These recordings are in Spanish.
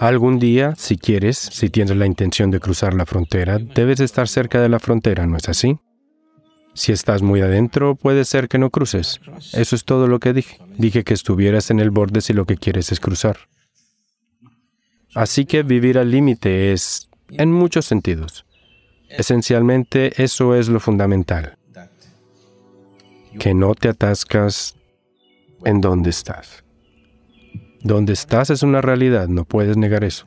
Algún día, si quieres, si tienes la intención de cruzar la frontera, debes estar cerca de la frontera, ¿no es así? Si estás muy adentro, puede ser que no cruces. Eso es todo lo que dije. Dije que estuvieras en el borde si lo que quieres es cruzar. Así que vivir al límite es, en muchos sentidos, esencialmente eso es lo fundamental. Que no te atascas en donde estás. Donde estás es una realidad, no puedes negar eso.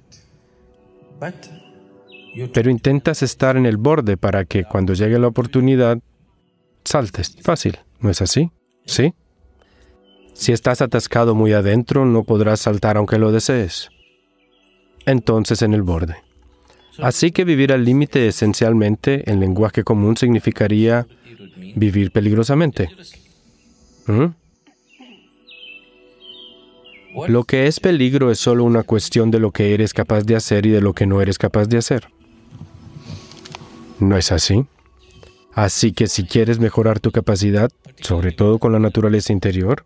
Pero intentas estar en el borde para que cuando llegue la oportunidad saltes. Fácil, ¿no es así? ¿Sí? Si estás atascado muy adentro, no podrás saltar aunque lo desees. Entonces en el borde. Así que vivir al límite esencialmente en lenguaje común significaría vivir peligrosamente. ¿Mm? Lo que es peligro es solo una cuestión de lo que eres capaz de hacer y de lo que no eres capaz de hacer. ¿No es así? Así que si quieres mejorar tu capacidad, sobre todo con la naturaleza interior,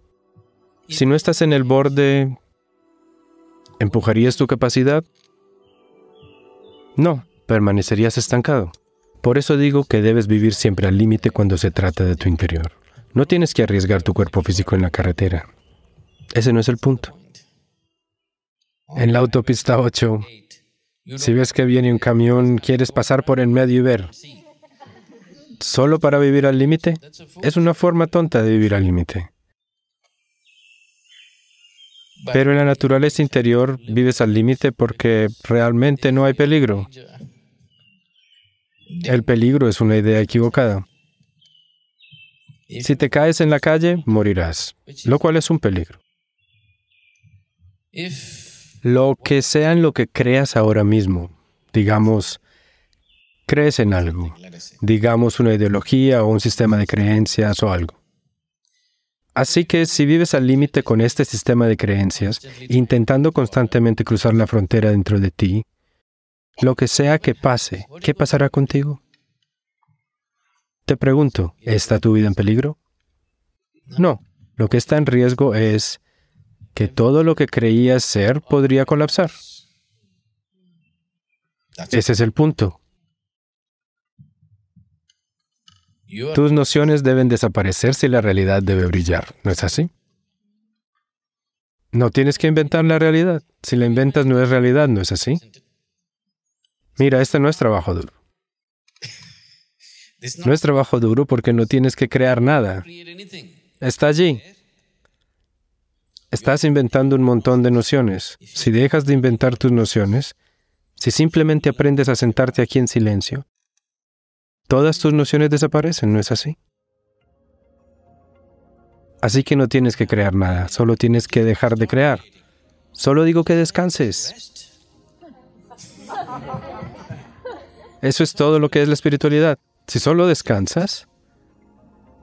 si no estás en el borde, ¿empujarías tu capacidad? No, permanecerías estancado. Por eso digo que debes vivir siempre al límite cuando se trata de tu interior. No tienes que arriesgar tu cuerpo físico en la carretera. Ese no es el punto. En la autopista 8, si ves que viene un camión, quieres pasar por en medio y ver solo para vivir al límite? Es una forma tonta de vivir al límite. Pero en la naturaleza interior vives al límite porque realmente no hay peligro. El peligro es una idea equivocada. Si te caes en la calle, morirás, lo cual es un peligro. Lo que sea en lo que creas ahora mismo, digamos, crees en algo, digamos una ideología o un sistema de creencias o algo. Así que si vives al límite con este sistema de creencias, intentando constantemente cruzar la frontera dentro de ti, lo que sea que pase, ¿qué pasará contigo? Te pregunto, ¿está tu vida en peligro? No, lo que está en riesgo es que todo lo que creías ser podría colapsar. Ese es el punto. Tus nociones deben desaparecer si la realidad debe brillar, ¿no es así? No tienes que inventar la realidad. Si la inventas no es realidad, ¿no es así? Mira, este no es trabajo duro. No es trabajo duro porque no tienes que crear nada. Está allí. Estás inventando un montón de nociones. Si dejas de inventar tus nociones, si simplemente aprendes a sentarte aquí en silencio, todas tus nociones desaparecen, ¿no es así? Así que no tienes que crear nada, solo tienes que dejar de crear. Solo digo que descanses. Eso es todo lo que es la espiritualidad. Si solo descansas,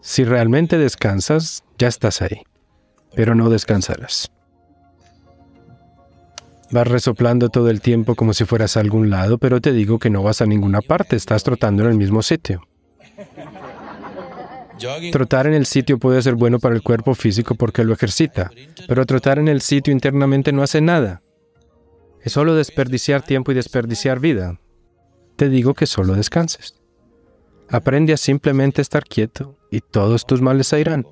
si realmente descansas, ya estás ahí, pero no descansarás. Vas resoplando todo el tiempo como si fueras a algún lado, pero te digo que no vas a ninguna parte, estás trotando en el mismo sitio. Trotar en el sitio puede ser bueno para el cuerpo físico porque lo ejercita, pero trotar en el sitio internamente no hace nada. Es solo desperdiciar tiempo y desperdiciar vida. Te digo que solo descanses. Aprende a simplemente estar quieto y todos tus males se irán.